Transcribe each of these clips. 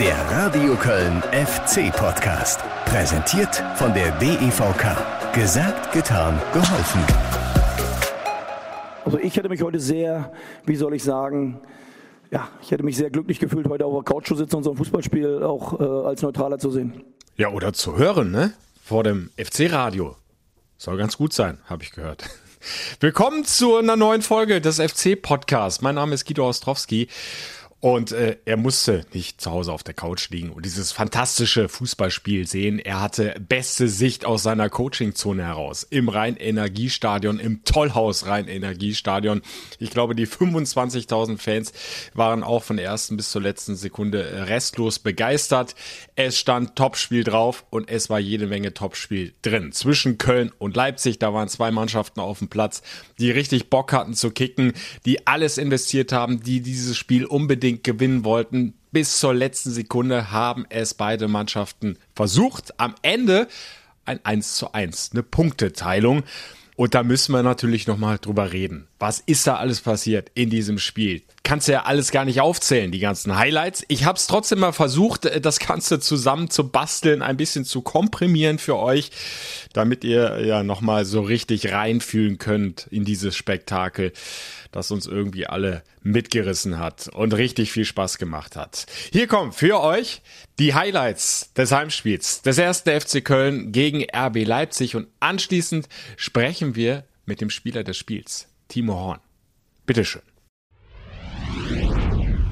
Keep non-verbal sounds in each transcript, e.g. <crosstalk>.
Der Radio Köln FC Podcast. Präsentiert von der DEVK. Gesagt, getan, geholfen. Also ich hätte mich heute sehr, wie soll ich sagen, ja, ich hätte mich sehr glücklich gefühlt, heute auf der Couch zu sitzen und so ein Fußballspiel auch äh, als Neutraler zu sehen. Ja, oder zu hören, ne? Vor dem FC-Radio. Soll ganz gut sein, habe ich gehört. <laughs> Willkommen zu einer neuen Folge des FC-Podcasts. Mein Name ist Guido Ostrowski und äh, er musste nicht zu Hause auf der Couch liegen und dieses fantastische Fußballspiel sehen. Er hatte beste Sicht aus seiner Coachingzone heraus. Im Rhein-Energiestadion, im Tollhaus Rhein-Energiestadion. Ich glaube, die 25.000 Fans waren auch von der ersten bis zur letzten Sekunde restlos begeistert. Es stand Topspiel drauf und es war jede Menge Topspiel drin. Zwischen Köln und Leipzig, da waren zwei Mannschaften auf dem Platz, die richtig Bock hatten zu kicken, die alles investiert haben, die dieses Spiel unbedingt unbedingt gewinnen wollten. Bis zur letzten Sekunde haben es beide Mannschaften versucht. Am Ende ein 1 zu 1, eine Punkteteilung. Und da müssen wir natürlich nochmal drüber reden. Was ist da alles passiert in diesem Spiel? Kannst du ja alles gar nicht aufzählen, die ganzen Highlights. Ich habe es trotzdem mal versucht, äh, das Ganze zusammen zu basteln, ein bisschen zu komprimieren für euch, damit ihr ja nochmal so richtig reinfühlen könnt in dieses Spektakel das uns irgendwie alle mitgerissen hat und richtig viel Spaß gemacht hat. Hier kommen für euch die Highlights des Heimspiels des ersten FC Köln gegen RB Leipzig und anschließend sprechen wir mit dem Spieler des Spiels, Timo Horn. Bitteschön.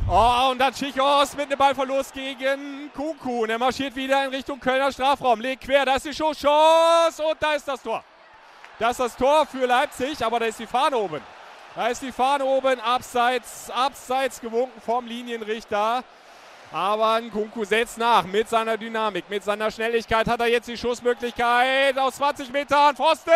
Oh, und dann Schichos mit einem Ballverlust gegen Kuku. Und er marschiert wieder in Richtung Kölner Strafraum. Legt quer, da ist die Schuss, und da ist das Tor. Das ist das Tor für Leipzig, aber da ist die Fahne oben. Da ist die Fahne oben, abseits, abseits gewunken vom Linienrichter. Aber Nkunku setzt nach mit seiner Dynamik, mit seiner Schnelligkeit hat er jetzt die Schussmöglichkeit aus 20 Metern. Pfosten!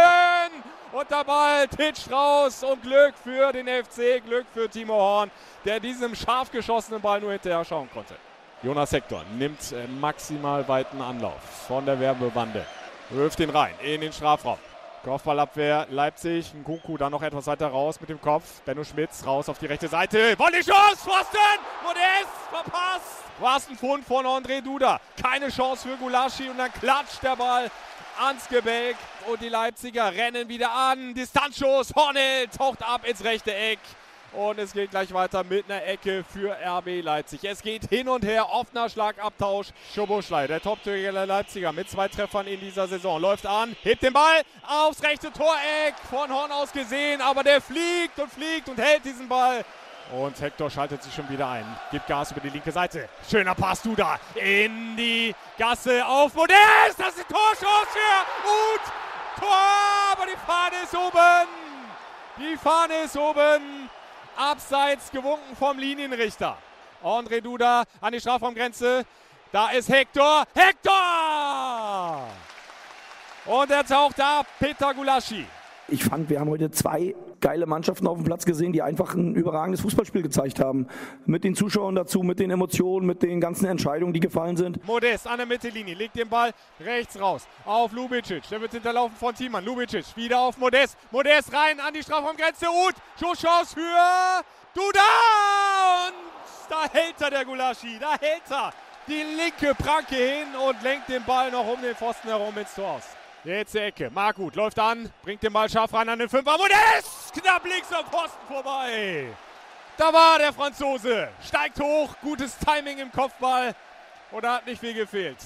Und der Ball titscht raus und Glück für den FC, Glück für Timo Horn, der diesem scharf geschossenen Ball nur hinterher schauen konnte. Jonas Hector nimmt äh, maximal weiten Anlauf von der Werbewande, wirft ihn rein in den Strafraum. Kopfballabwehr Leipzig. Nkunku dann noch etwas weiter raus mit dem Kopf. Benno Schmitz raus auf die rechte Seite. Volley Chance, Pfosten! Modest verpasst. Was ein Fund von André Duda. Keine Chance für Gulaschi und dann klatscht der Ball ans Gebälk und die Leipziger rennen wieder an. Distanzschuss, Hornell taucht ab ins rechte Eck. Und es geht gleich weiter mit einer Ecke für RB Leipzig. Es geht hin und her, offener Schlagabtausch. Schoboschlei, der Top-Torjäger der Leipziger mit zwei Treffern in dieser Saison. Läuft an, hebt den Ball aufs rechte Toreck, von Horn aus gesehen, aber der fliegt und fliegt und hält diesen Ball. Und Hector schaltet sich schon wieder ein, gibt Gas über die linke Seite. Schöner Pass, du da in die Gasse auf Modest. Das ist Torschuss für Uth. Tor, aber die Fahne ist oben. Die Fahne ist oben. Abseits gewunken vom Linienrichter. André Duda an die Strafraumgrenze. Da ist Hector. Hector! Und er taucht ab. Peter Gulaschi. Ich fand, wir haben heute zwei geile Mannschaften auf dem Platz gesehen, die einfach ein überragendes Fußballspiel gezeigt haben. Mit den Zuschauern dazu, mit den Emotionen, mit den ganzen Entscheidungen, die gefallen sind. Modest an der Mittellinie, legt den Ball rechts raus auf Lubicic. Der wird hinterlaufen von Thiemann. Lubicic wieder auf Modest. Modest rein an die Strafraumgrenze. Uth, Schusschance für Duda! Und da hält er der Gulaschi, da hält er die linke Pranke hin und lenkt den Ball noch um den Pfosten herum ins Tor aus. Jetzt die Ecke. Margut läuft an, bringt den Ball scharf rein an den Fünfer. Modest! Knapp links am Pfosten vorbei. Da war der Franzose. Steigt hoch, gutes Timing im Kopfball. Und da hat nicht viel gefehlt.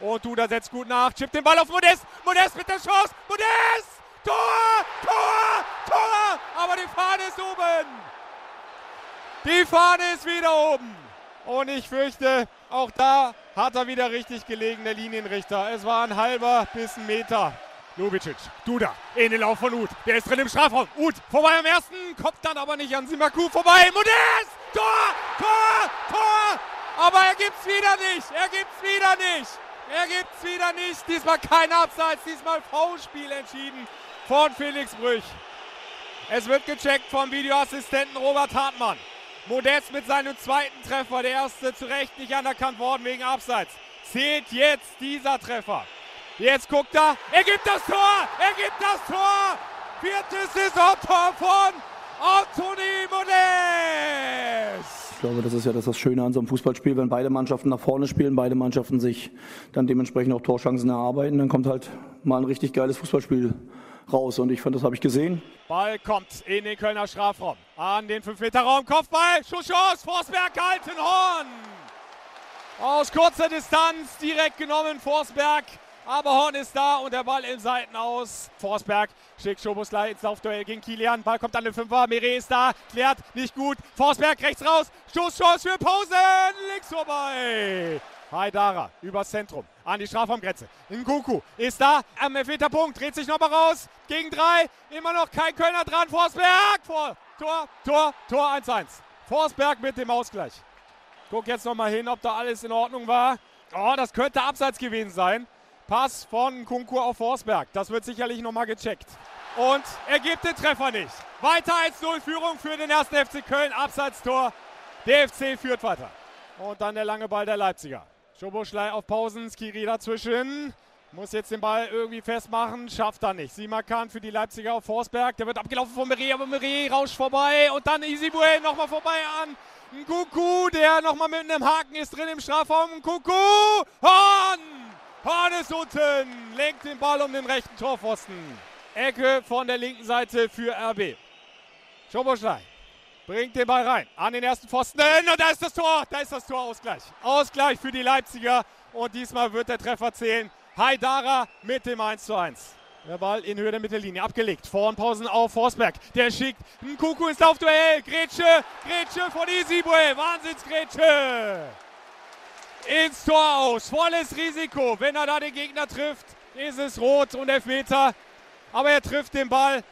Und Duda setzt gut nach, chippt den Ball auf Modest. Modest mit der Chance. Modest! Tor! Tor! Tor! Aber die Fahne ist oben. Die Fahne ist wieder oben. Und ich fürchte, auch da hat er wieder richtig gelegen, der Linienrichter. Es war ein halber bis ein Meter. Lubicic, Duda, in den Lauf von Uth. Der ist drin im Strafraum. Uth vorbei am ersten, kommt dann aber nicht an Simaku vorbei. Modest! Tor! Tor! Tor! Aber er gibt's wieder nicht. Er gibt's wieder nicht. Er gibt's wieder nicht. Diesmal kein Abseits, diesmal Foulspiel entschieden von Felix Brüch. Es wird gecheckt vom Videoassistenten Robert Hartmann. Modest mit seinem zweiten Treffer, der erste zu Recht nicht anerkannt worden wegen Abseits. Zählt jetzt dieser Treffer. Jetzt guckt er, er gibt das Tor, er gibt das Tor. Viertes Saisontor von Anthony Modest. glaube, das ist ja das, das Schöne an so einem Fußballspiel, wenn beide Mannschaften nach vorne spielen, beide Mannschaften sich dann dementsprechend auch Torschancen erarbeiten, dann kommt halt mal ein richtig geiles Fußballspiel raus. Und ich fand, das habe ich gesehen. Ball kommt in den Kölner Strafraum. An den 5-Meter-Raum. Kopfball. Schusschance. Forsberg gehalten. Horn. Aus kurzer Distanz direkt genommen. Forsberg. Aber Horn ist da und der Ball im Seiten aus. Forsberg schickt Schobusler ins Laufduell gegen Kilian. Ball kommt an den Fünfer. Mire ist da. Klärt nicht gut. Forsberg rechts raus. Stoßchance für Pausen. Links vorbei. Haidara übers Zentrum an die Strafraumgrenze. Nkuku ist da am Elfmeterpunkt, dreht sich nochmal raus. Gegen drei, immer noch kein Kölner dran. Forsberg vor. Tor, Tor, Tor 1-1. Forsberg mit dem Ausgleich. Guck jetzt nochmal hin, ob da alles in Ordnung war. Oh, das könnte abseits gewesen sein. Pass von Kunku auf Forsberg. Das wird sicherlich nochmal gecheckt. Und er gibt den Treffer nicht. Weiter 1-0 Führung für den ersten FC Köln. Abseitstor. Der FC führt weiter. Und dann der lange Ball der Leipziger. Schoboschlei auf Pausen, Skiri dazwischen. Muss jetzt den Ball irgendwie festmachen, schafft er nicht. Simakan für die Leipziger auf Forsberg. Der wird abgelaufen von Meret, aber Meret rauscht vorbei. Und dann Isibue nochmal vorbei an Kuku, der nochmal mit einem Haken ist drin im Strafraum. Kuku, Horn! Horn ist unten, lenkt den Ball um den rechten Torpfosten. Ecke von der linken Seite für RB. Schoboschlei bringt den Ball rein an den ersten Pfosten und da ist das Tor, da ist das Tor Ausgleich. Ausgleich für die Leipziger und diesmal wird der Treffer zählen. Haidara mit dem 1 zu 1. Der Ball in Höhe der Mittellinie abgelegt. Vornpausen auf Forsberg. Der schickt ein Kuku ins Laufduell. Grätsche, Grätsche von Isibue. Wahnsinnsgrätsche. Ins Tor aus. Volles Risiko. Wenn er da den Gegner trifft, ist es rot und Elfmeter. Aber er trifft den Ball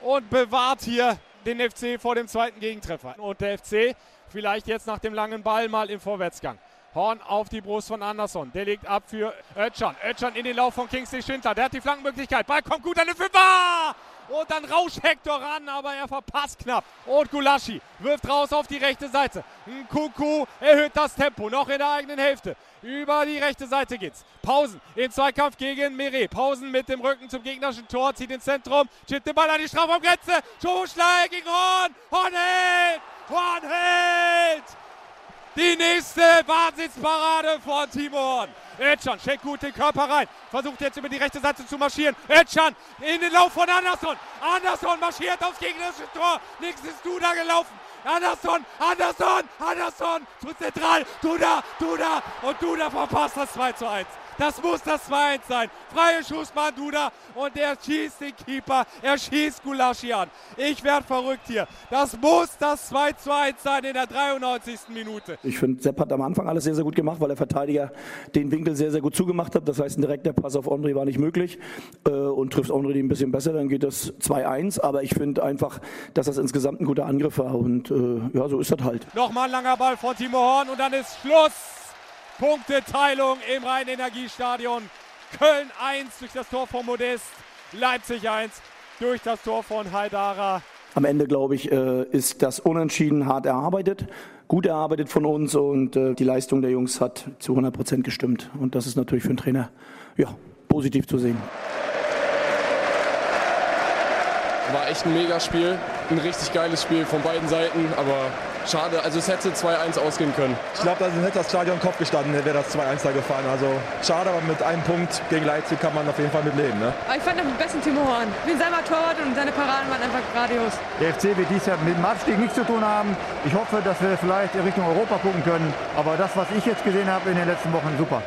und bewahrt hier den FC vor dem zweiten Gegentreffer. Und der FC vielleicht jetzt nach dem langen Ball mal im Vorwärtsgang. Horn auf die Brust von Andersson. Der legt ab für Ötchan. Ötchan in den Lauf von Kingsley Schindler. Der hat die Flankenmöglichkeit. Ball kommt gut an den Fünfer. Und dann rauscht Hector ran, aber er verpasst knapp. Und Gulaschi wirft raus auf die rechte Seite. Kuku erhöht das Tempo. Noch in der eigenen Hälfte. Über die rechte Seite geht's. Pausen im Zweikampf gegen Meret. Pausen mit dem Rücken zum gegnerischen Tor. Zieht ins Zentrum. Chippt den Ball an die Strafraumgrenze. Schoschlei gegen Horn. Horn hält. Horn hält. Die nächste Wahnsinnsparade von Timo Horn. Etchan schickt gut den Körper rein. Versucht jetzt über die rechte Seite zu marschieren. Etchan in den Lauf von Andersson. Andersson marschiert aufs gegnerische Tor. Links ist Duda gelaufen. Andersson, Andersson, Andersson zu zentral. Duda, Duda und Duda verpasst das 2 zu 1. Das muss das 2-1 sein. Freie Schussmann Duda und er schießt den Keeper. Er schießt Gulaschi an. Ich werde verrückt hier. Das muss das 2 1 sein in der 93. Minute. Ich finde, Sepp hat am Anfang alles sehr, sehr gut gemacht, weil der Verteidiger den Winkel sehr, sehr gut zugemacht hat. Das heißt, ein direkter Pass auf Ondri war nicht möglich äh, und trifft Ondri ein bisschen besser, dann geht das 2-1. Aber ich finde einfach, dass das insgesamt ein guter Angriff war und äh, ja, so ist das halt. Nochmal ein langer Ball von Timo Horn und dann ist Schluss. Punkteteilung im Rhein-Energiestadion. Köln 1 durch das Tor von Modest, Leipzig 1 durch das Tor von Haidara. Am Ende, glaube ich, äh, ist das Unentschieden hart erarbeitet, gut erarbeitet von uns und äh, die Leistung der Jungs hat zu 100 Prozent gestimmt. Und das ist natürlich für einen Trainer ja, positiv zu sehen. War echt ein Megaspiel, ein richtig geiles Spiel von beiden Seiten, aber schade, also es hätte 2-1 ausgehen können. Ich glaube, da hätte das Stadion Kopf gestanden, wäre das 2-1 da gefallen. Also schade, aber mit einem Punkt gegen Leipzig kann man auf jeden Fall mit leben. Ne? Ich fand am besten Timo Horn. Bin selber Torwart und seine Paraden waren einfach grandios. Der FC wird dies Jahr mit dem Abstieg nichts zu tun haben. Ich hoffe, dass wir vielleicht in Richtung Europa gucken können. Aber das, was ich jetzt gesehen habe in den letzten Wochen, super.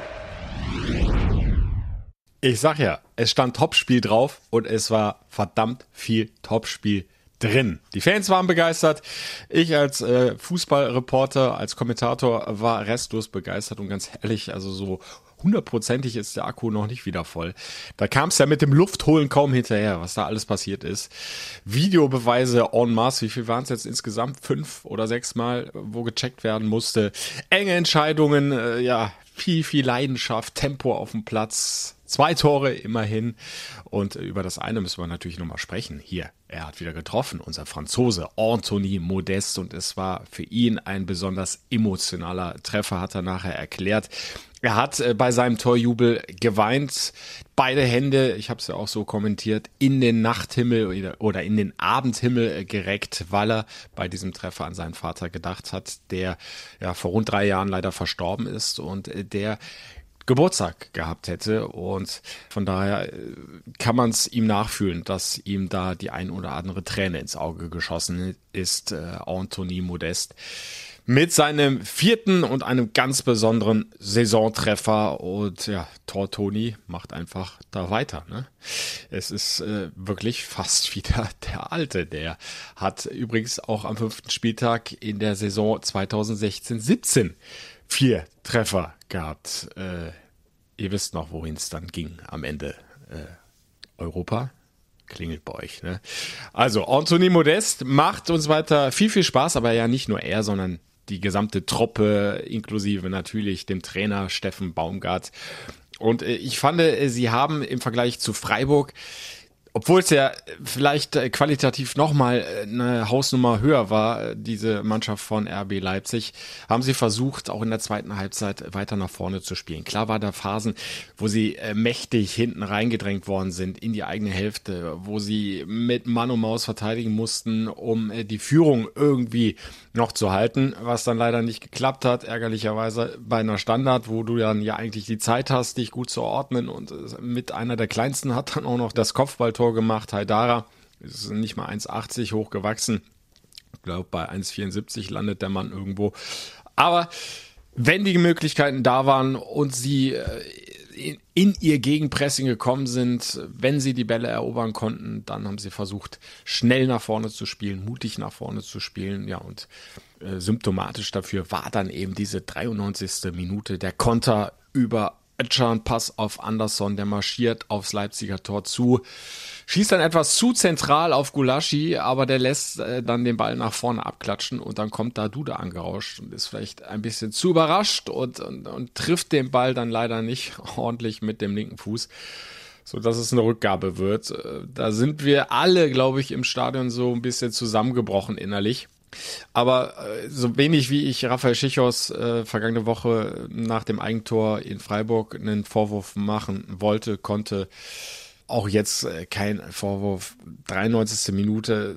Ich sag ja, es stand Topspiel drauf und es war verdammt viel Topspiel drin. Die Fans waren begeistert. Ich als äh, Fußballreporter, als Kommentator war restlos begeistert und ganz ehrlich, also so hundertprozentig ist der Akku noch nicht wieder voll. Da kam es ja mit dem Luftholen kaum hinterher, was da alles passiert ist. Videobeweise en masse, wie viel waren es jetzt insgesamt? Fünf oder sechs Mal, wo gecheckt werden musste. Enge Entscheidungen, äh, ja, viel, viel Leidenschaft, Tempo auf dem Platz Zwei Tore immerhin. Und über das eine müssen wir natürlich nochmal sprechen. Hier, er hat wieder getroffen, unser Franzose Anthony Modest. Und es war für ihn ein besonders emotionaler Treffer, hat er nachher erklärt. Er hat äh, bei seinem Torjubel geweint, beide Hände, ich habe es ja auch so kommentiert, in den Nachthimmel oder in den Abendhimmel äh, gereckt, weil er bei diesem Treffer an seinen Vater gedacht hat, der ja vor rund drei Jahren leider verstorben ist und äh, der Geburtstag gehabt hätte. Und von daher kann man es ihm nachfühlen, dass ihm da die ein oder andere Träne ins Auge geschossen ist, äh, Anthony Modest mit seinem vierten und einem ganz besonderen Saisontreffer. Und ja, Tortoni macht einfach da weiter. Ne? Es ist äh, wirklich fast <laughs> wieder der Alte. Der hat übrigens auch am fünften Spieltag in der Saison 2016-17 vier Treffer gehabt. Äh, ihr wisst noch, wohin es dann ging am Ende. Äh, Europa, klingelt bei euch. Ne? Also, Anthony Modest macht uns weiter viel, viel Spaß, aber ja nicht nur er, sondern die gesamte Truppe, inklusive natürlich dem Trainer Steffen Baumgart. Und äh, ich fand, äh, sie haben im Vergleich zu Freiburg obwohl es ja vielleicht äh, qualitativ nochmal äh, eine Hausnummer höher war, äh, diese Mannschaft von RB Leipzig, haben sie versucht, auch in der zweiten Halbzeit weiter nach vorne zu spielen. Klar war da Phasen, wo sie mächtig hinten reingedrängt worden sind in die eigene Hälfte, wo sie mit Mann und Maus verteidigen mussten, um die Führung irgendwie noch zu halten, was dann leider nicht geklappt hat, ärgerlicherweise bei einer Standard, wo du dann ja eigentlich die Zeit hast, dich gut zu ordnen und mit einer der kleinsten hat dann auch noch das Kopfballtor Tor gemacht. Haidara ist nicht mal 1,80 hoch gewachsen. Ich glaube, bei 1,74 landet der Mann irgendwo. Aber wenn die Möglichkeiten da waren und sie äh, in, ihr Gegenpressing gekommen sind, wenn sie die Bälle erobern konnten, dann haben sie versucht, schnell nach vorne zu spielen, mutig nach vorne zu spielen. Ja, und äh, symptomatisch dafür war dann eben diese 93. Minute der Konter über Ötschan, Pass auf Anderson, der marschiert aufs Leipziger Tor zu, schießt dann etwas zu zentral auf Gulaschi, aber der lässt äh, dann den Ball nach vorne abklatschen und dann kommt da Duda angerauscht und ist vielleicht ein bisschen zu überrascht und, und, und trifft den Ball dann leider nicht <laughs> ordentlich mit dem linken Fuß so dass es eine Rückgabe wird. Äh, da sind wir alle, glaube ich, im Stadion so ein bisschen zusammengebrochen innerlich. Aber äh, so wenig wie ich Raphael Schichos äh, vergangene Woche nach dem Eigentor in Freiburg einen Vorwurf machen wollte, konnte, auch jetzt äh, kein Vorwurf. 93. Minute,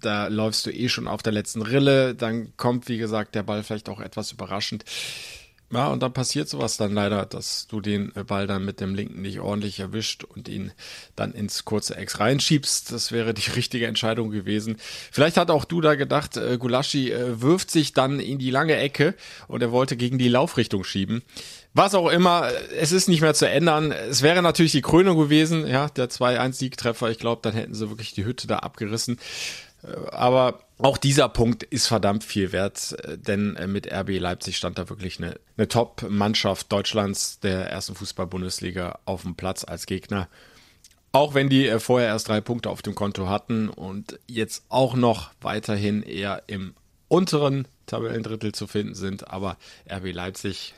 da läufst du eh schon auf der letzten Rille, dann kommt, wie gesagt, der Ball vielleicht auch etwas überraschend. Ja, und dann passiert sowas dann leider, dass du den Ball dann mit dem linken nicht ordentlich erwischt und ihn dann ins kurze Ex reinschiebst. Das wäre die <laughs> richtige Entscheidung gewesen. Vielleicht hat auch du da gedacht, äh, Gulaschi äh, wirft sich dann in die lange Ecke und er wollte gegen die Laufrichtung schieben. Was auch immer, es ist nicht mehr zu ändern. Es wäre natürlich die Krönung gewesen, ja, der 2-1-Siegtreffer. Ich glaube, dann hätten sie wirklich die Hütte da abgerissen. Äh, aber auch dieser Punkt ist verdammt viel wert, äh, denn äh, mit RB Leipzig stand da wirklich eine, eine Top-Mannschaft Deutschlands der ersten Fußball-Bundesliga auf dem Platz als Gegner. Auch wenn die vorher erst drei Punkte auf dem Konto hatten und jetzt auch noch weiterhin eher im unteren Tabellendrittel zu finden sind, aber RB Leipzig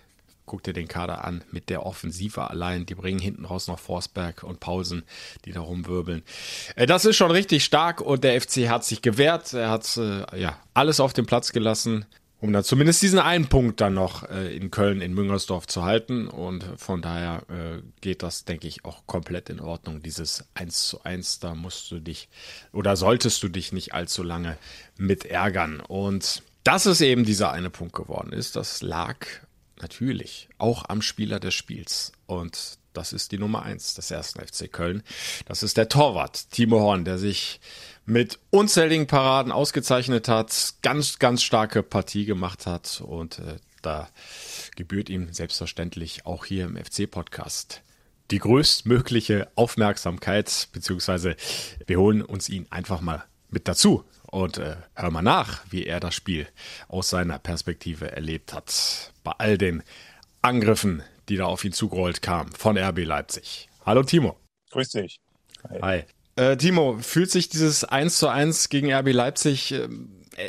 guck dir den Kader an mit der Offensive allein. Die bringen hinten raus noch Forsberg und Pausen, die da rumwirbeln. Äh, das ist schon richtig stark und der FC hat sich gewehrt. Er hat äh, ja alles auf den Platz gelassen, um dann zumindest diesen einen Punkt dann noch äh, in Köln, in Müngersdorf zu halten. Und von daher geht das, denke ich, auch komplett in Ordnung. Dieses 1 zu 1, da musst du dich oder solltest du dich nicht allzu lange mit ärgern. Und dass es eben dieser eine Punkt geworden ist, das lag natürlich auch am Spieler des Spiels. Und das ist die Nummer eins des ersten FC Köln. Das ist der Torwart Timo Horn, der sich mit unzähligen Paraden ausgezeichnet hat, ganz, ganz starke Partie gemacht hat und äh, da gebührt ihm selbstverständlich auch hier im FC-Podcast die größtmögliche Aufmerksamkeit, beziehungsweise wir holen uns ihn einfach mal mit dazu und äh, hör mal nach, wie er das Spiel aus seiner Perspektive erlebt hat. Bei all den Angriffen, die da auf ihn zugerollt kamen von RB Leipzig. Hallo Timo. Grüß dich. Hi. Hi. Äh, Timo, fühlt sich dieses 1 zu 1 gegen RB Leipzig äh,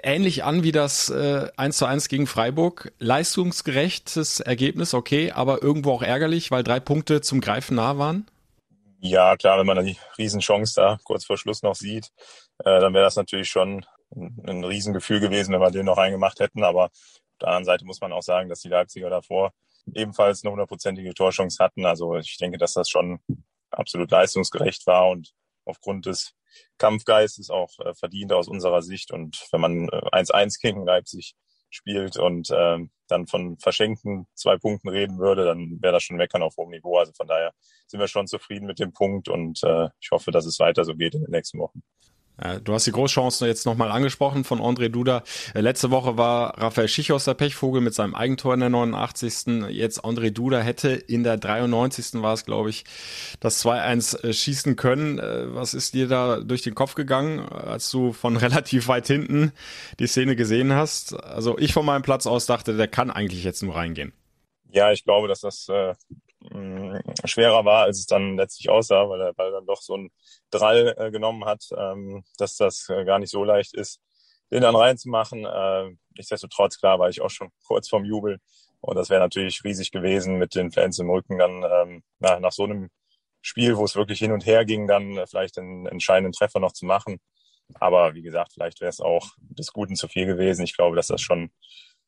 ähnlich an wie das äh, 1 zu 1 gegen Freiburg. Leistungsgerechtes Ergebnis, okay, aber irgendwo auch ärgerlich, weil drei Punkte zum Greifen nah waren? Ja, klar, wenn man die Riesenchance da kurz vor Schluss noch sieht, äh, dann wäre das natürlich schon ein, ein Riesengefühl gewesen, wenn wir den noch reingemacht hätten. Aber auf der anderen Seite muss man auch sagen, dass die Leipziger davor ebenfalls eine hundertprozentige Torchance hatten. Also ich denke, dass das schon absolut leistungsgerecht war und aufgrund des Kampfgeistes auch äh, verdient aus unserer Sicht. Und wenn man 1-1 äh, gegen Leipzig spielt und äh, dann von verschenkten zwei Punkten reden würde, dann wäre das schon meckern auf hohem Niveau. Also von daher sind wir schon zufrieden mit dem Punkt und äh, ich hoffe, dass es weiter so geht in den nächsten Wochen. Du hast die Großchancen jetzt nochmal angesprochen von André Duda. Äh, letzte Woche war Raphael Schichos der Pechvogel mit seinem Eigentor in der 89. Jetzt André Duda hätte in der 93. war es, glaube ich, das 2-1 äh, schießen können. Äh, was ist dir da durch den Kopf gegangen, als du von <laughs> relativ weit hinten die Szene gesehen hast? Also ich von meinem Platz aus dachte, der kann eigentlich jetzt nur reingehen. Ja, ich glaube, dass das äh, schwerer war, als es dann letztlich aussah, weil der Ball dann doch so ein Drall äh, genommen hat, ähm, dass das äh, gar nicht so leicht ist, den dann reinzumachen. Äh, nichtsdestotrotz, klar, war ich auch schon kurz vorm Jubel. Und das wäre natürlich riesig gewesen mit den Fans im Rücken dann ähm, nach, nach so einem Spiel, wo es wirklich hin und her ging, dann äh, vielleicht einen entscheidenden Treffer noch zu machen. Aber wie gesagt, vielleicht wäre es auch des Guten zu viel gewesen. Ich glaube, dass das schon,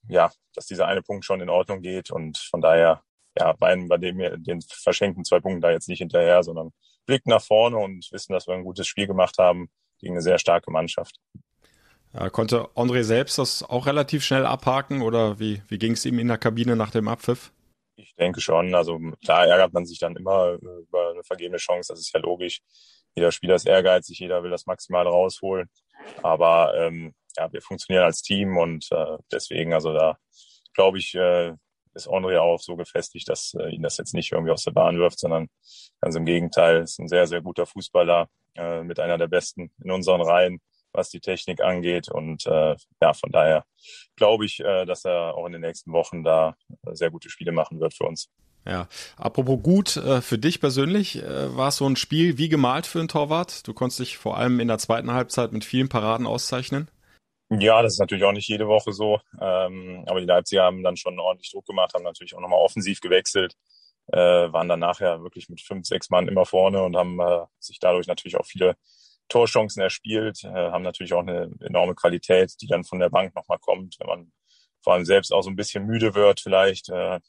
ja, dass dieser eine Punkt schon in Ordnung geht. Und von daher ja, weinen bei dem wir den verschenkten zwei Punkten da jetzt nicht hinterher, sondern blicken nach vorne und wissen, dass wir ein gutes Spiel gemacht haben gegen eine sehr starke Mannschaft. Ja, konnte André selbst das auch relativ schnell abhaken oder wie, wie ging es ihm in der Kabine nach dem Abpfiff? Ich denke schon. Also klar ärgert man sich dann immer über eine vergebene Chance, das ist ja logisch. Jeder Spieler ist ehrgeizig, jeder will das maximal rausholen. Aber ähm, ja, wir funktionieren als Team und äh, deswegen, also da glaube ich, äh, ist Henry auch so gefestigt, dass äh, ihn das jetzt nicht irgendwie aus der Bahn wirft, sondern ganz im Gegenteil, ist ein sehr, sehr guter Fußballer äh, mit einer der besten in unseren Reihen, was die Technik angeht. Und äh, ja, von daher glaube ich, äh, dass er auch in den nächsten Wochen da sehr gute Spiele machen wird für uns. Ja, apropos gut, äh, für dich persönlich äh, war es so ein Spiel wie gemalt für einen Torwart. Du konntest dich vor allem in der zweiten Halbzeit mit vielen Paraden auszeichnen. Ja, das ist natürlich auch nicht jede Woche so. Ähm, aber die Leipziger haben dann schon ordentlich Druck gemacht, haben natürlich auch nochmal offensiv gewechselt, äh, waren dann nachher wirklich mit fünf, sechs Mann immer vorne und haben äh, sich dadurch natürlich auch viele Torchancen erspielt, äh, haben natürlich auch eine enorme Qualität, die dann von der Bank nochmal kommt, wenn man vor allem selbst auch so ein bisschen müde wird vielleicht. Äh,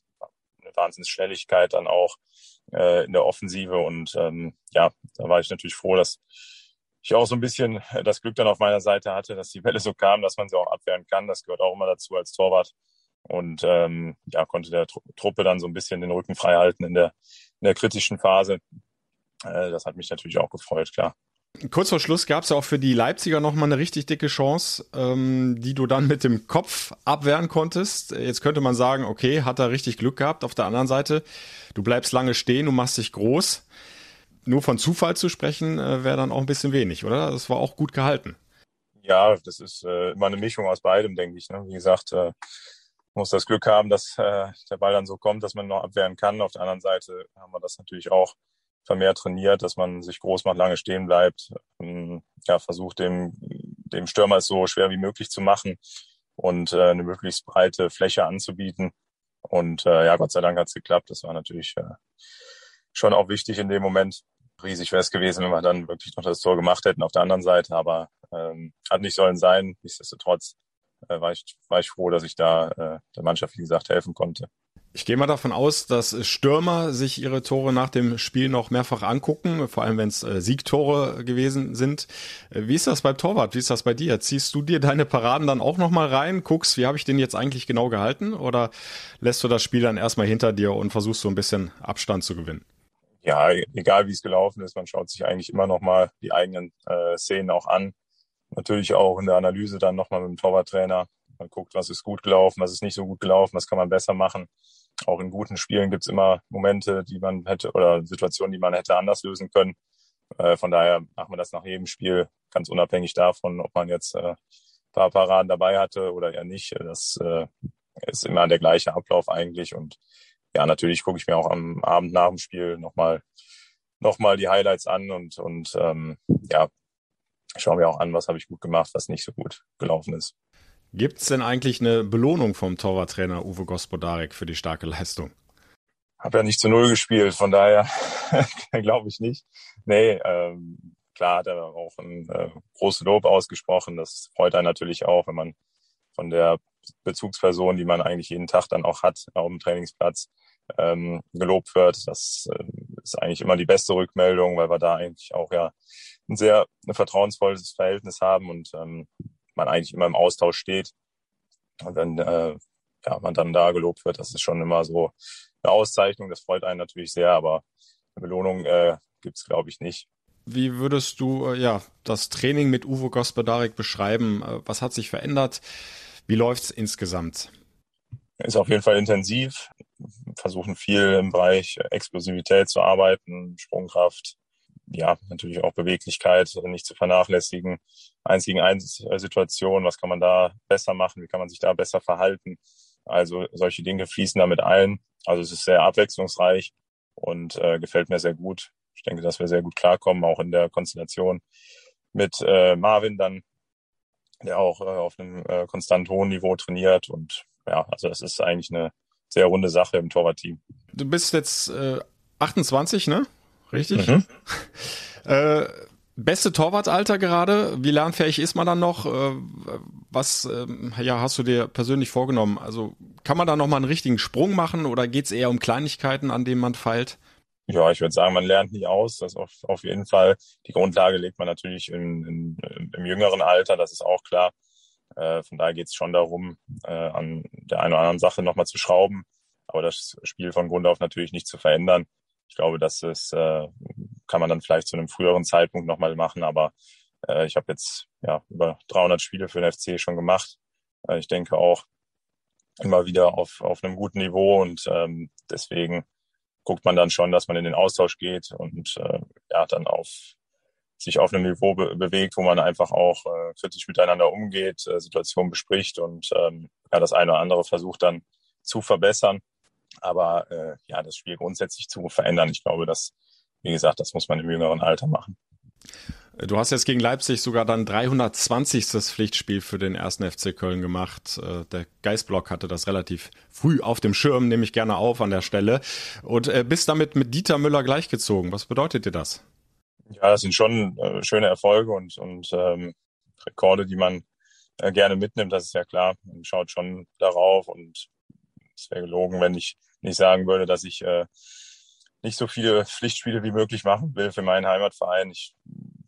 eine Wahnsinnsschnelligkeit dann auch äh, in der Offensive und ähm, ja, da war ich natürlich froh, dass ich auch so ein bisschen das Glück dann auf meiner Seite hatte, dass die Welle so kam, dass man sie auch abwehren kann. Das gehört auch immer dazu als Torwart. Und ähm, ja, konnte der Truppe dann so ein bisschen den Rücken frei halten in der, in der kritischen Phase. Äh, das hat mich natürlich auch gefreut, klar. Kurz vor Schluss gab es ja auch für die Leipziger nochmal eine richtig dicke Chance, ähm, die du dann mit dem Kopf abwehren konntest. Jetzt könnte man sagen, okay, hat er richtig Glück gehabt. Auf der anderen Seite, du bleibst lange stehen, du machst dich groß nur von Zufall zu sprechen, äh, wäre dann auch ein bisschen wenig, oder? Das war auch gut gehalten. Ja, das ist äh, immer eine Mischung aus beidem, denke ich. Ne? Wie gesagt, äh, muss das Glück haben, dass äh, der Ball dann so kommt, dass man noch abwehren kann. Auf der anderen Seite haben wir das natürlich auch vermehrt trainiert, dass man sich groß macht, lange stehen bleibt, ähm, ja, versucht dem, dem Stürmer es so schwer wie möglich zu machen und äh, eine möglichst breite Fläche anzubieten. Und äh, ja, Gott sei Dank hat es geklappt. Das war natürlich äh, schon auch wichtig in dem Moment riesig wäre es gewesen, wenn wir dann wirklich noch das Tor gemacht hätten auf der anderen Seite, aber ähm, hat nicht sollen sein. Nichtsdestotrotz äh, war, ich, war ich froh, dass ich da äh, der Mannschaft, wie gesagt, helfen konnte. Ich gehe mal davon aus, dass Stürmer sich ihre Tore nach dem Spiel noch mehrfach angucken, vor allem wenn es äh, Siegtore gewesen sind. Äh, wie ist das beim Torwart? Wie ist das bei dir? Ziehst du dir deine Paraden dann auch nochmal rein, guckst, wie habe ich den jetzt eigentlich genau gehalten oder lässt du das Spiel dann erstmal hinter dir und versuchst so ein bisschen Abstand zu gewinnen? Ja, egal wie es gelaufen ist, man schaut sich eigentlich immer nochmal die eigenen äh, Szenen auch an. Natürlich auch in der Analyse dann nochmal mit dem Torwarttrainer. Man guckt, was ist gut gelaufen, was ist nicht so gut gelaufen, was kann man besser machen. Auch in guten Spielen gibt's immer Momente, die man hätte oder Situationen, die man hätte anders lösen können. Äh, von daher macht man das nach jedem Spiel, ganz unabhängig davon, ob man jetzt äh, paar Paraden dabei hatte oder eher nicht. Das äh, ist immer der gleiche Ablauf eigentlich und ja, natürlich gucke ich mir auch am Abend nach dem Spiel nochmal noch mal die Highlights an und, und ähm, ja, schaue mir auch an, was habe ich gut gemacht, was nicht so gut gelaufen ist. Gibt es denn eigentlich eine Belohnung vom Torwarttrainer Uwe Gospodarek für die starke Leistung? Hab ja nicht zu Null gespielt, von daher <laughs> glaube ich nicht. Nee, ähm, klar hat er auch ein äh, großes Lob ausgesprochen. Das freut einen natürlich auch, wenn man von der Bezugsperson, die man eigentlich jeden Tag dann auch hat auf dem Trainingsplatz, ähm, gelobt wird. Das äh, ist eigentlich immer die beste Rückmeldung, weil wir da eigentlich auch ja ein sehr ein vertrauensvolles Verhältnis haben und ähm, man eigentlich immer im Austausch steht. Und wenn äh, ja, man dann da gelobt wird, das ist schon immer so eine Auszeichnung. Das freut einen natürlich sehr, aber eine Belohnung äh, gibt es, glaube ich, nicht. Wie würdest du äh, ja das Training mit Uwe Gospodarek beschreiben? Äh, was hat sich verändert? Wie läuft's insgesamt? Ist auf jeden Fall intensiv. Versuchen viel im Bereich Explosivität zu arbeiten, Sprungkraft, ja, natürlich auch Beweglichkeit nicht zu vernachlässigen. Eins gegen eins Situation, was kann man da besser machen? Wie kann man sich da besser verhalten? Also solche Dinge fließen damit ein. Also es ist sehr abwechslungsreich und äh, gefällt mir sehr gut. Ich denke, dass wir sehr gut klarkommen, auch in der Konstellation mit äh, Marvin dann, der auch äh, auf einem äh, konstant hohen Niveau trainiert. Und ja, also es ist eigentlich eine sehr runde Sache im Torwartteam. Du bist jetzt äh, 28, ne? Richtig? Mhm. <laughs> äh, beste Torwartalter gerade. Wie lernfähig ist man dann noch? Äh, was äh, ja, hast du dir persönlich vorgenommen? Also kann man da noch mal einen richtigen Sprung machen oder geht es eher um Kleinigkeiten, an denen man feilt? Ja, ich würde sagen, man lernt nie aus. Das auf, auf jeden Fall. Die Grundlage legt man natürlich in, in, im jüngeren Alter, das ist auch klar. Äh, von daher geht es schon darum, äh, an der einen oder anderen Sache nochmal zu schrauben, aber das Spiel von Grund auf natürlich nicht zu verändern. Ich glaube, das ist, äh, kann man dann vielleicht zu einem früheren Zeitpunkt nochmal machen, aber äh, ich habe jetzt ja über 300 Spiele für den FC schon gemacht. Äh, ich denke auch immer wieder auf, auf einem guten Niveau und ähm, deswegen guckt man dann schon, dass man in den Austausch geht und äh, ja dann auf sich auf einem Niveau be bewegt, wo man einfach auch äh, kritisch miteinander umgeht, äh, Situationen bespricht und ähm, ja das eine oder andere versucht dann zu verbessern. Aber äh, ja, das Spiel grundsätzlich zu verändern, ich glaube, das, wie gesagt, das muss man im jüngeren Alter machen. Du hast jetzt gegen Leipzig sogar dann 320. Pflichtspiel für den ersten FC Köln gemacht. Äh, der Geistblock hatte das relativ früh auf dem Schirm, nehme ich gerne auf an der Stelle. Und äh, bist damit mit Dieter Müller gleichgezogen. Was bedeutet dir das? Ja, das sind schon äh, schöne Erfolge und, und ähm, Rekorde, die man äh, gerne mitnimmt, das ist ja klar. Man schaut schon darauf und es wäre gelogen, wenn ich nicht sagen würde, dass ich äh, nicht so viele Pflichtspiele wie möglich machen will für meinen Heimatverein. Ich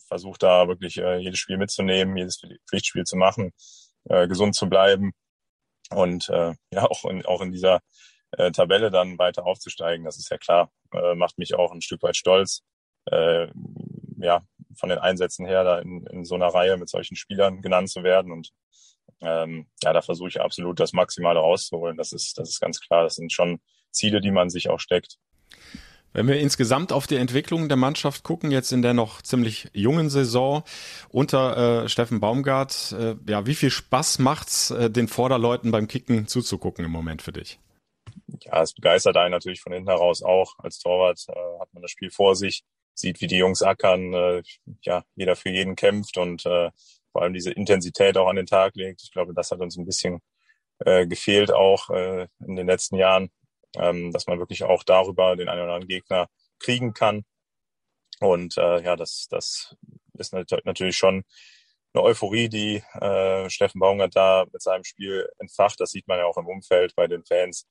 versuche da wirklich äh, jedes Spiel mitzunehmen, jedes Pflichtspiel zu machen, äh, gesund zu bleiben und äh, ja auch in, auch in dieser äh, Tabelle dann weiter aufzusteigen. Das ist ja klar, äh, macht mich auch ein Stück weit stolz. Äh, ja, von den Einsätzen her, da in, in so einer Reihe mit solchen Spielern genannt zu werden. Und ähm, ja, da versuche ich absolut das Maximale rauszuholen. Das ist, das ist ganz klar. Das sind schon Ziele, die man sich auch steckt. Wenn wir insgesamt auf die Entwicklung der Mannschaft gucken, jetzt in der noch ziemlich jungen Saison unter äh, Steffen Baumgart, äh, ja, wie viel Spaß macht's, äh, den Vorderleuten beim Kicken zuzugucken im Moment für dich? Ja, es begeistert einen natürlich von hinten heraus auch. Als Torwart äh, hat man das Spiel vor sich, sieht, wie die Jungs ackern, äh, ja, jeder für jeden kämpft und äh, vor allem diese Intensität auch an den Tag legt. Ich glaube, das hat uns ein bisschen äh, gefehlt auch äh, in den letzten Jahren ähm, dass man wirklich auch darüber den einen oder anderen Gegner kriegen kann. Und äh, ja, das, das ist natürlich schon eine Euphorie, die äh, Steffen Baumgart da mit seinem Spiel entfacht. Das sieht man ja auch im Umfeld bei den Fans.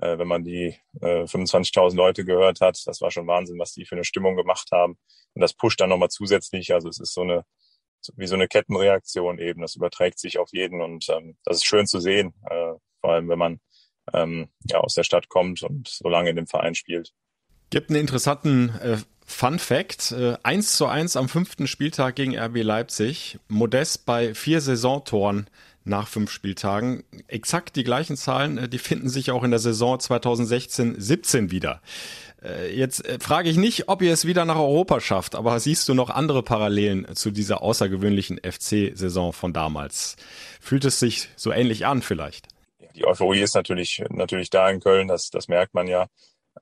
Äh, wenn man die äh, 25.000 Leute gehört hat, das war schon Wahnsinn, was die für eine Stimmung gemacht haben. Und das pusht dann nochmal zusätzlich. Also es ist so eine wie so eine Kettenreaktion eben. Das überträgt sich auf jeden und ähm, das ist schön zu sehen. Äh, vor allem, wenn man ähm, ja, aus der Stadt kommt und so lange in dem Verein spielt. Gibt einen interessanten äh, Fun Fact. Äh, 1 zu 1 am fünften Spieltag gegen RB Leipzig. Modest bei vier Saisontoren nach fünf Spieltagen. Exakt die gleichen Zahlen, äh, die finden sich auch in der Saison 2016-17 wieder. Äh, jetzt äh, frage ich nicht, ob ihr es wieder nach Europa schafft, aber siehst du noch andere Parallelen zu dieser außergewöhnlichen FC-Saison von damals? Fühlt es sich so ähnlich an vielleicht? die Euphorie ist natürlich, natürlich da in Köln, das, das merkt man ja.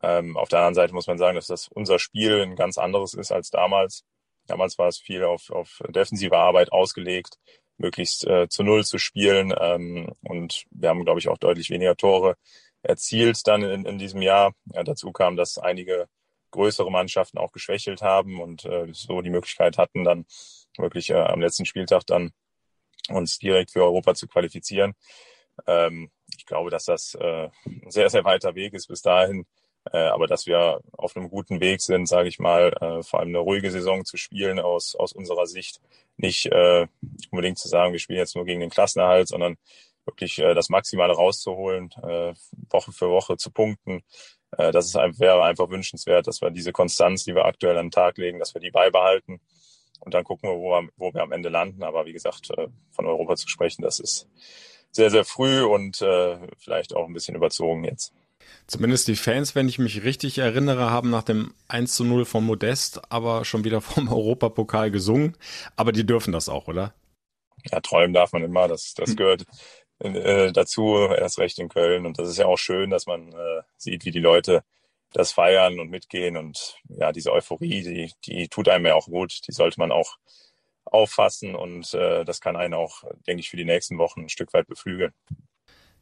Ähm, auf der anderen Seite muss man sagen, dass das unser Spiel ein ganz anderes ist als damals. Damals war es viel auf, auf defensive Arbeit ausgelegt. Möglichst äh, zu Null zu spielen. Ähm, und wir haben, glaube ich, auch deutlich weniger Tore erzielt dann in, in diesem Jahr. Ja, dazu kam, dass einige größere Mannschaften auch geschwächelt haben und äh, so die Möglichkeit hatten, dann wirklich äh, am letzten Spieltag dann uns direkt für Europa zu qualifizieren. Ähm, ich glaube, dass das äh, ein sehr, sehr weiter Weg ist bis dahin. Äh, aber dass wir auf einem guten Weg sind, sage ich mal, äh, vor allem eine ruhige Saison zu spielen aus, aus unserer Sicht. Nicht äh, unbedingt zu sagen, wir spielen jetzt nur gegen den Klassenerhalt, sondern wirklich äh, das Maximale rauszuholen, äh, Woche für Woche zu punkten. Äh, das ist, wäre einfach wünschenswert, dass wir diese Konstanz, die wir aktuell an den Tag legen, dass wir die beibehalten. Und dann gucken wir, wo wir, wo wir am Ende landen. Aber wie gesagt, äh, von Europa zu sprechen, das ist sehr, sehr früh und äh, vielleicht auch ein bisschen überzogen jetzt. Zumindest die Fans, wenn ich mich richtig erinnere, haben nach dem 1 zu 0 von Modest aber schon wieder vom <laughs> Europapokal gesungen. Aber die dürfen das auch, oder? Ja, träumen darf man immer. Das, das hm. gehört äh, dazu, erst recht in Köln. Und das ist ja auch schön, dass man äh, sieht, wie die Leute das feiern und mitgehen. Und ja, diese Euphorie, die, die tut einem ja auch gut. Die sollte man auch auffassen. Und äh, das kann einen auch, denke ich, für die nächsten Wochen ein Stück weit beflügeln.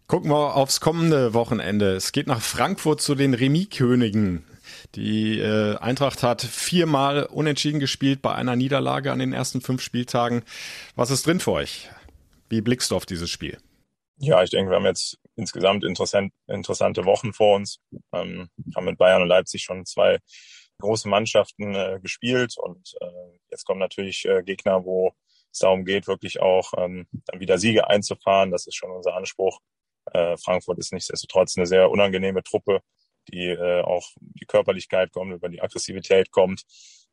Gucken wir aufs kommende Wochenende. Es geht nach Frankfurt zu den Remis-Königen. Die äh, Eintracht hat viermal unentschieden gespielt bei einer Niederlage an den ersten fünf Spieltagen. Was ist drin für euch? Wie blickst du auf dieses Spiel? Ja, ich denke, wir haben jetzt insgesamt interessant, interessante Wochen vor uns. Ähm, haben mit Bayern und Leipzig schon zwei große Mannschaften äh, gespielt und äh, jetzt kommen natürlich äh, Gegner, wo es darum geht, wirklich auch ähm, dann wieder Siege einzufahren. Das ist schon unser Anspruch. Äh, Frankfurt ist nichtsdestotrotz eine sehr unangenehme Truppe, die äh, auch die Körperlichkeit kommt, über die Aggressivität kommt.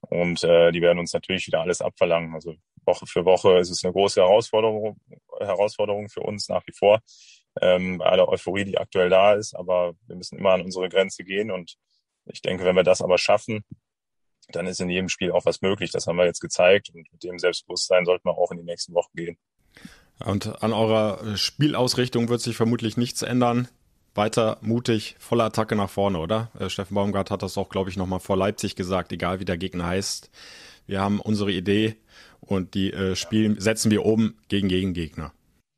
Und äh, die werden uns natürlich wieder alles abverlangen. Also Woche für Woche ist es eine große Herausforderung, Herausforderung für uns nach wie vor. Ähm, bei aller Euphorie, die aktuell da ist, aber wir müssen immer an unsere Grenze gehen. Und ich denke, wenn wir das aber schaffen, dann ist in jedem Spiel auch was möglich. Das haben wir jetzt gezeigt. Und mit dem Selbstbewusstsein sollten wir auch in die nächsten Wochen gehen. Und an eurer Spielausrichtung wird sich vermutlich nichts ändern. Weiter mutig, voller Attacke nach vorne, oder? Äh, Steffen Baumgart hat das auch, glaube ich, nochmal vor Leipzig gesagt, egal wie der Gegner heißt. Wir haben unsere Idee und die äh, spielen, setzen wir oben gegen Gegengegner.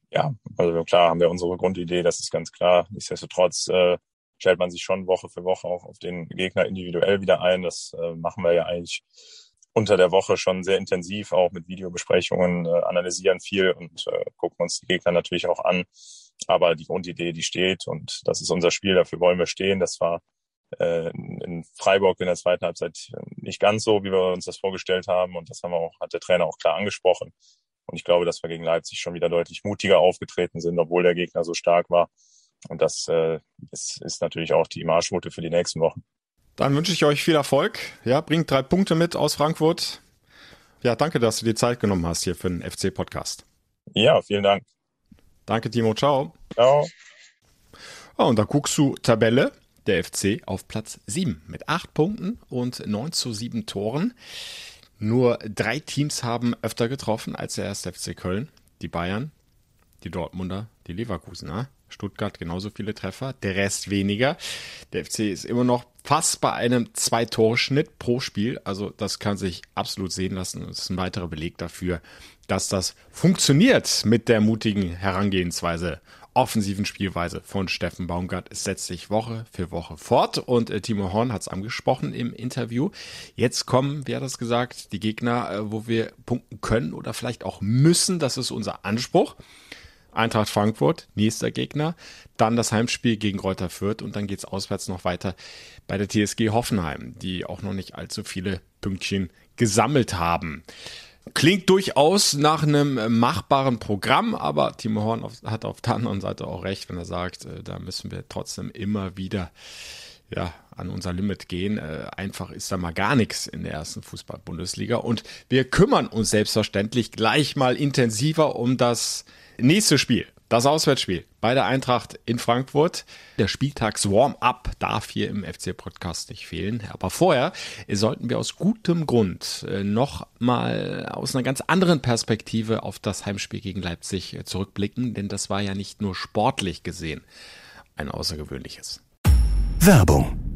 Ja, also klar haben wir unsere Grundidee, das ist ganz klar. Nichtsdestotrotz äh, stellt man sich schon Woche für Woche auch auf den Gegner individuell wieder ein. Das äh, machen wir ja eigentlich unter der Woche schon sehr intensiv, auch mit Videobesprechungen, äh, analysieren viel und äh, gucken uns die Gegner natürlich auch an. Aber die Grundidee, die steht und das ist unser Spiel, dafür wollen wir stehen. Das war äh, in Freiburg in der zweiten Halbzeit nicht ganz so, wie wir uns das vorgestellt haben. Und das haben wir auch, hat der Trainer auch klar angesprochen. Und ich glaube, dass wir gegen Leipzig schon wieder deutlich mutiger aufgetreten sind, obwohl der Gegner so stark war. Und das äh, ist, ist natürlich auch die Marschroute für die nächsten Wochen. Dann wünsche ich euch viel Erfolg. Ja, bringt drei Punkte mit aus Frankfurt. Ja, danke, dass du dir Zeit genommen hast hier für den FC-Podcast. Ja, vielen Dank. Danke, Timo. Ciao. Ciao. Oh, und da guckst du Tabelle. Der FC auf Platz 7 mit 8 Punkten und 9 zu 7 Toren. Nur drei Teams haben öfter getroffen als der erste FC Köln. Die Bayern, die Dortmunder, die Leverkusener. Stuttgart genauso viele Treffer, der Rest weniger. Der FC ist immer noch fast bei einem Zwei-Tore-Schnitt pro Spiel. Also das kann sich absolut sehen lassen. Das ist ein weiterer Beleg dafür, dass das funktioniert mit der mutigen Herangehensweise offensiven Spielweise von Steffen Baumgart. Es setzt sich Woche für Woche fort und äh, Timo Horn hat es angesprochen im Interview. Jetzt kommen, wie hat das gesagt, die Gegner, äh, wo wir punkten können oder vielleicht auch müssen. Das ist unser Anspruch. Eintracht Frankfurt, nächster Gegner, dann das Heimspiel gegen Reuter Fürth und dann geht's auswärts noch weiter bei der TSG Hoffenheim, die auch noch nicht allzu viele Pünktchen gesammelt haben. Klingt durchaus nach einem machbaren Programm, aber Timo Horn hat auf der anderen Seite auch recht, wenn er sagt, äh, da müssen wir trotzdem immer wieder ja, an unser Limit gehen. Äh, einfach ist da mal gar nichts in der ersten Fußball-Bundesliga. Und wir kümmern uns selbstverständlich gleich mal intensiver um das nächste Spiel. Das Auswärtsspiel bei der Eintracht in Frankfurt. Der Spieltags-Warm-up darf hier im FC-Podcast nicht fehlen. Aber vorher sollten wir aus gutem Grund äh, noch mal aus einer ganz anderen Perspektive auf das Heimspiel gegen Leipzig äh, zurückblicken, denn das war ja nicht nur sportlich gesehen ein außergewöhnliches. Werbung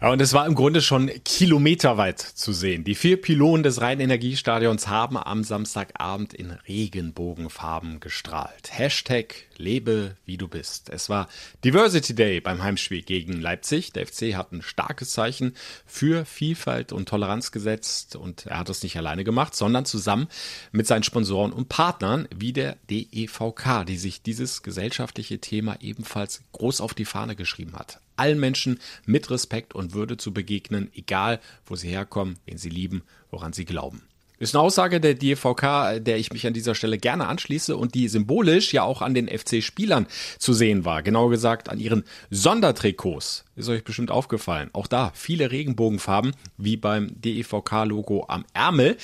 Ja, und es war im Grunde schon kilometerweit zu sehen. Die vier Pylonen des Rhein-Energiestadions haben am Samstagabend in Regenbogenfarben gestrahlt. Hashtag lebe wie du bist. Es war Diversity Day beim Heimspiel gegen Leipzig. Der FC hat ein starkes Zeichen für Vielfalt und Toleranz gesetzt und er hat es nicht alleine gemacht, sondern zusammen mit seinen Sponsoren und Partnern wie der DEVK, die sich dieses gesellschaftliche Thema ebenfalls groß auf die Fahne geschrieben hat allen Menschen mit Respekt und Würde zu begegnen, egal wo sie herkommen, wen sie lieben, woran sie glauben. Ist eine Aussage der DVK, der ich mich an dieser Stelle gerne anschließe und die symbolisch ja auch an den FC-Spielern zu sehen war. Genauer gesagt an ihren Sondertrikots. Ist euch bestimmt aufgefallen. Auch da viele Regenbogenfarben, wie beim DEVK-Logo am Ärmel.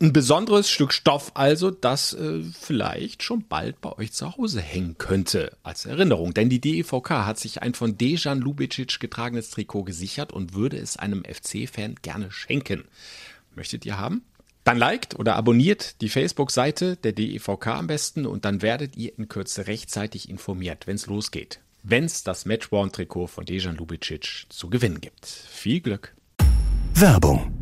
Ein besonderes Stück Stoff also, das äh, vielleicht schon bald bei euch zu Hause hängen könnte. Als Erinnerung. Denn die DEVK hat sich ein von Dejan Lubicic getragenes Trikot gesichert und würde es einem FC-Fan gerne schenken. Möchtet ihr haben? Dann liked oder abonniert die Facebook-Seite der DEVK am besten und dann werdet ihr in Kürze rechtzeitig informiert, wenn es losgeht. Wenn es das Matchworn-Trikot von Dejan Lubicic zu gewinnen gibt. Viel Glück. Werbung.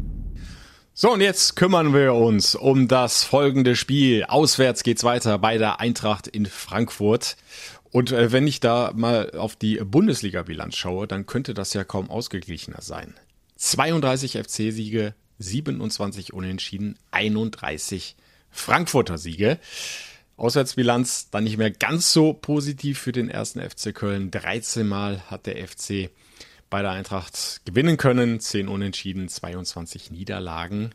So, und jetzt kümmern wir uns um das folgende Spiel. Auswärts geht's weiter bei der Eintracht in Frankfurt. Und äh, wenn ich da mal auf die Bundesliga-Bilanz schaue, dann könnte das ja kaum ausgeglichener sein. 32 FC-Siege, 27 Unentschieden, 31 Frankfurter Siege. Auswärtsbilanz dann nicht mehr ganz so positiv für den ersten FC Köln. 13 Mal hat der FC bei der Eintracht gewinnen können. 10 Unentschieden, 22 Niederlagen.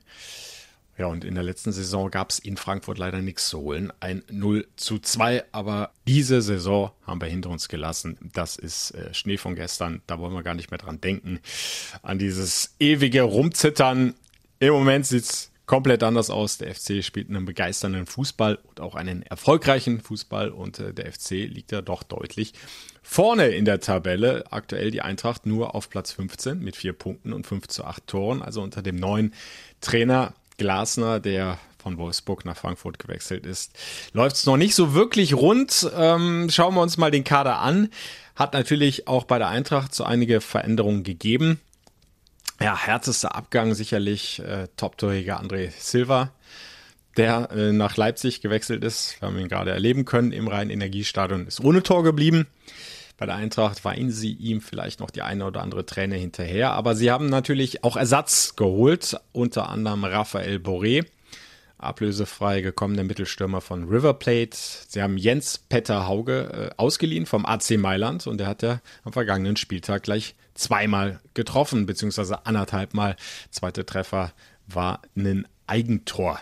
Ja, und in der letzten Saison gab es in Frankfurt leider nichts zu holen. Ein 0 zu 2, aber diese Saison haben wir hinter uns gelassen. Das ist äh, Schnee von gestern. Da wollen wir gar nicht mehr dran denken. An dieses ewige Rumzittern im Moment sieht es komplett anders aus. Der FC spielt einen begeisternden Fußball und auch einen erfolgreichen Fußball und äh, der FC liegt ja doch deutlich vorne in der Tabelle. Aktuell die Eintracht nur auf Platz 15 mit vier Punkten und 5 zu 8 Toren, also unter dem neuen Trainer Glasner, der von Wolfsburg nach Frankfurt gewechselt ist. Läuft es noch nicht so wirklich rund. Ähm, schauen wir uns mal den Kader an. Hat natürlich auch bei der Eintracht so einige Veränderungen gegeben. Ja, härtester Abgang sicherlich äh, Top-Torjäger André Silva, der äh, nach Leipzig gewechselt ist. Wir haben ihn gerade erleben können im Rhein-Energiestadion, ist ohne Tor geblieben. Bei der Eintracht weinen sie ihm vielleicht noch die eine oder andere Träne hinterher. Aber sie haben natürlich auch Ersatz geholt, unter anderem Raphael Boré, ablösefrei gekommener Mittelstürmer von River Plate. Sie haben Jens Petter Hauge äh, ausgeliehen vom AC Mailand und der hat ja am vergangenen Spieltag gleich zweimal getroffen, beziehungsweise anderthalb Mal. Zweite Treffer war ein Eigentor.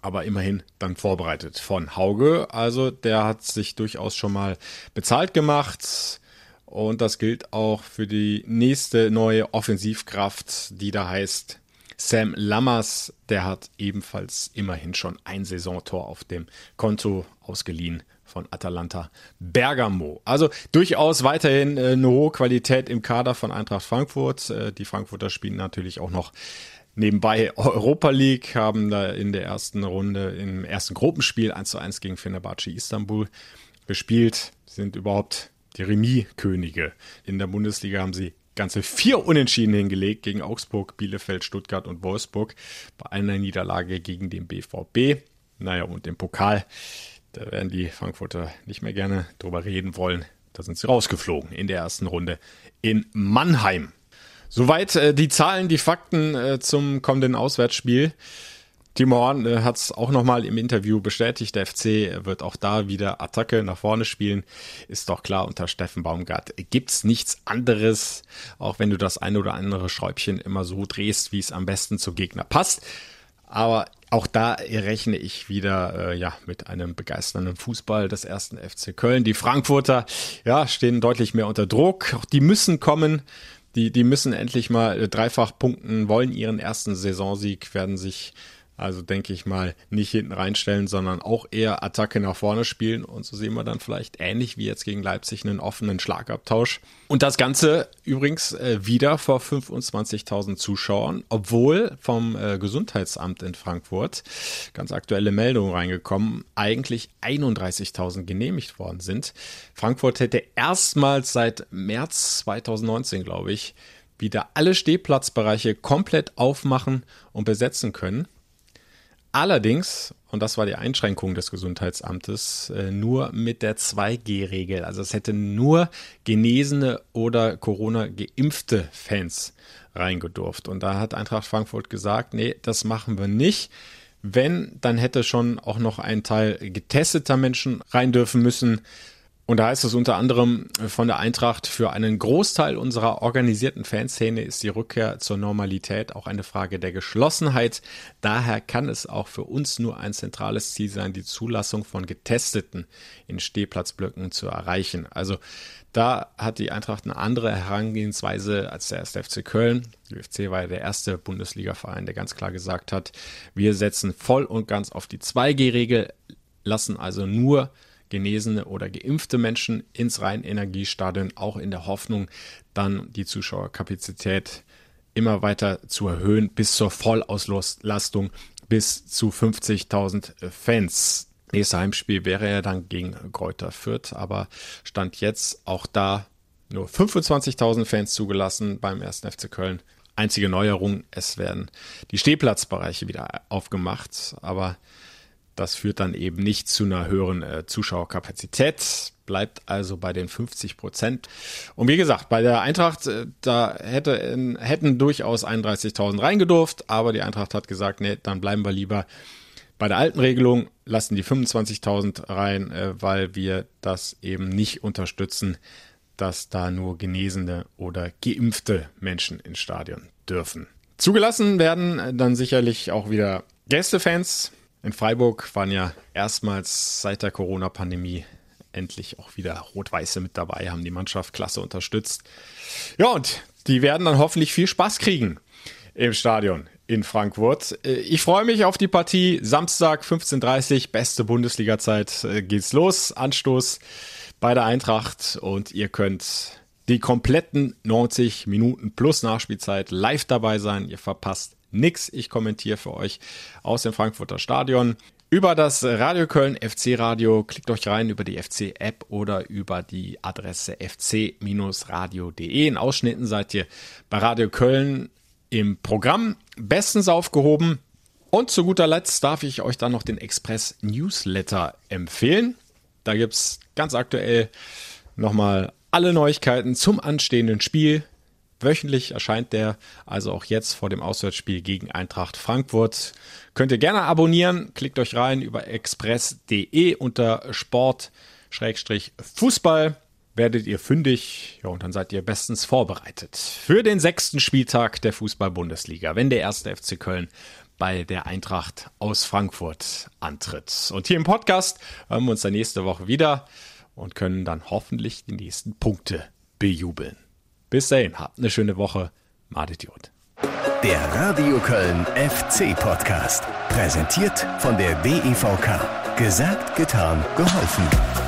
Aber immerhin dann vorbereitet von Hauge. Also der hat sich durchaus schon mal bezahlt gemacht. Und das gilt auch für die nächste neue Offensivkraft, die da heißt Sam Lammers. Der hat ebenfalls immerhin schon ein Saisontor auf dem Konto ausgeliehen von Atalanta Bergamo. Also durchaus weiterhin äh, eine hohe Qualität im Kader von Eintracht Frankfurt. Äh, die Frankfurter spielen natürlich auch noch nebenbei Europa League, haben da in der ersten Runde im ersten Gruppenspiel 1 zu 1 gegen Fenerbahce Istanbul gespielt, sind überhaupt die Remis-Könige. In der Bundesliga haben sie ganze vier Unentschieden hingelegt gegen Augsburg, Bielefeld, Stuttgart und Wolfsburg bei einer Niederlage gegen den BVB. Naja, und im Pokal da werden die Frankfurter nicht mehr gerne drüber reden wollen. Da sind sie rausgeflogen in der ersten Runde in Mannheim. Soweit äh, die Zahlen, die Fakten äh, zum kommenden Auswärtsspiel. Timo Horn äh, hat es auch nochmal im Interview bestätigt. Der FC wird auch da wieder Attacke nach vorne spielen. Ist doch klar, unter Steffen Baumgart gibt's nichts anderes, auch wenn du das eine oder andere Schräubchen immer so drehst, wie es am besten zum Gegner passt. Aber auch da rechne ich wieder äh, ja mit einem begeisternden Fußball des ersten FC Köln. Die Frankfurter ja stehen deutlich mehr unter Druck. Auch die müssen kommen. Die, die müssen endlich mal dreifach punkten, wollen ihren ersten Saisonsieg, werden sich also denke ich mal, nicht hinten reinstellen, sondern auch eher Attacke nach vorne spielen. Und so sehen wir dann vielleicht ähnlich wie jetzt gegen Leipzig einen offenen Schlagabtausch. Und das Ganze übrigens äh, wieder vor 25.000 Zuschauern, obwohl vom äh, Gesundheitsamt in Frankfurt ganz aktuelle Meldungen reingekommen, eigentlich 31.000 genehmigt worden sind. Frankfurt hätte erstmals seit März 2019, glaube ich, wieder alle Stehplatzbereiche komplett aufmachen und besetzen können. Allerdings, und das war die Einschränkung des Gesundheitsamtes, äh, nur mit der 2G-Regel. Also es hätte nur genesene oder Corona-geimpfte Fans reingedurft. Und da hat Eintracht Frankfurt gesagt, nee, das machen wir nicht. Wenn, dann hätte schon auch noch ein Teil getesteter Menschen rein dürfen müssen. Und da heißt es unter anderem von der Eintracht, für einen Großteil unserer organisierten Fanszene ist die Rückkehr zur Normalität auch eine Frage der Geschlossenheit. Daher kann es auch für uns nur ein zentrales Ziel sein, die Zulassung von Getesteten in Stehplatzblöcken zu erreichen. Also da hat die Eintracht eine andere Herangehensweise als der erste FC Köln. Die UFC war ja der erste Bundesliga-Verein, der ganz klar gesagt hat, wir setzen voll und ganz auf die 2G-Regel, lassen also nur genesene oder geimpfte Menschen ins Rhein-Energiestadion, auch in der Hoffnung, dann die Zuschauerkapazität immer weiter zu erhöhen bis zur Vollauslastung bis zu 50.000 Fans. Nächstes Heimspiel wäre ja dann gegen Kräuter Fürth, aber stand jetzt auch da nur 25.000 Fans zugelassen beim 1. FC Köln. Einzige Neuerung, es werden die Stehplatzbereiche wieder aufgemacht, aber das führt dann eben nicht zu einer höheren äh, Zuschauerkapazität, bleibt also bei den 50 Prozent. Und wie gesagt, bei der Eintracht, äh, da hätte, in, hätten durchaus 31.000 reingedurft, aber die Eintracht hat gesagt, nee, dann bleiben wir lieber bei der alten Regelung, lassen die 25.000 rein, äh, weil wir das eben nicht unterstützen, dass da nur genesene oder geimpfte Menschen ins Stadion dürfen. Zugelassen werden dann sicherlich auch wieder Gästefans, in Freiburg waren ja erstmals seit der Corona-Pandemie endlich auch wieder Rot-Weiße mit dabei, haben die Mannschaft klasse unterstützt. Ja, und die werden dann hoffentlich viel Spaß kriegen im Stadion in Frankfurt. Äh, ich freue mich auf die Partie. Samstag 15.30 Uhr, beste Bundesliga-Zeit äh, geht's los. Anstoß bei der Eintracht und ihr könnt die kompletten 90 Minuten plus Nachspielzeit live dabei sein. Ihr verpasst nix. Ich kommentiere für euch aus dem Frankfurter Stadion. Über das Radio Köln FC Radio klickt euch rein über die FC App oder über die Adresse fc-radio.de. In Ausschnitten seid ihr bei Radio Köln im Programm bestens aufgehoben. Und zu guter Letzt darf ich euch dann noch den Express Newsletter empfehlen. Da gibt es ganz aktuell nochmal alle Neuigkeiten zum anstehenden Spiel, Wöchentlich erscheint der, also auch jetzt vor dem Auswärtsspiel gegen Eintracht Frankfurt. Könnt ihr gerne abonnieren. Klickt euch rein über express.de unter Sport-Fußball. Werdet ihr fündig, ja, und dann seid ihr bestens vorbereitet für den sechsten Spieltag der Fußball-Bundesliga, wenn der erste FC Köln bei der Eintracht aus Frankfurt antritt. Und hier im Podcast hören wir uns dann nächste Woche wieder und können dann hoffentlich die nächsten Punkte bejubeln. Bis dahin, habt eine schöne Woche. Madet Jod. Der Radio Köln FC Podcast. Präsentiert von der DEVK. Gesagt, getan, geholfen.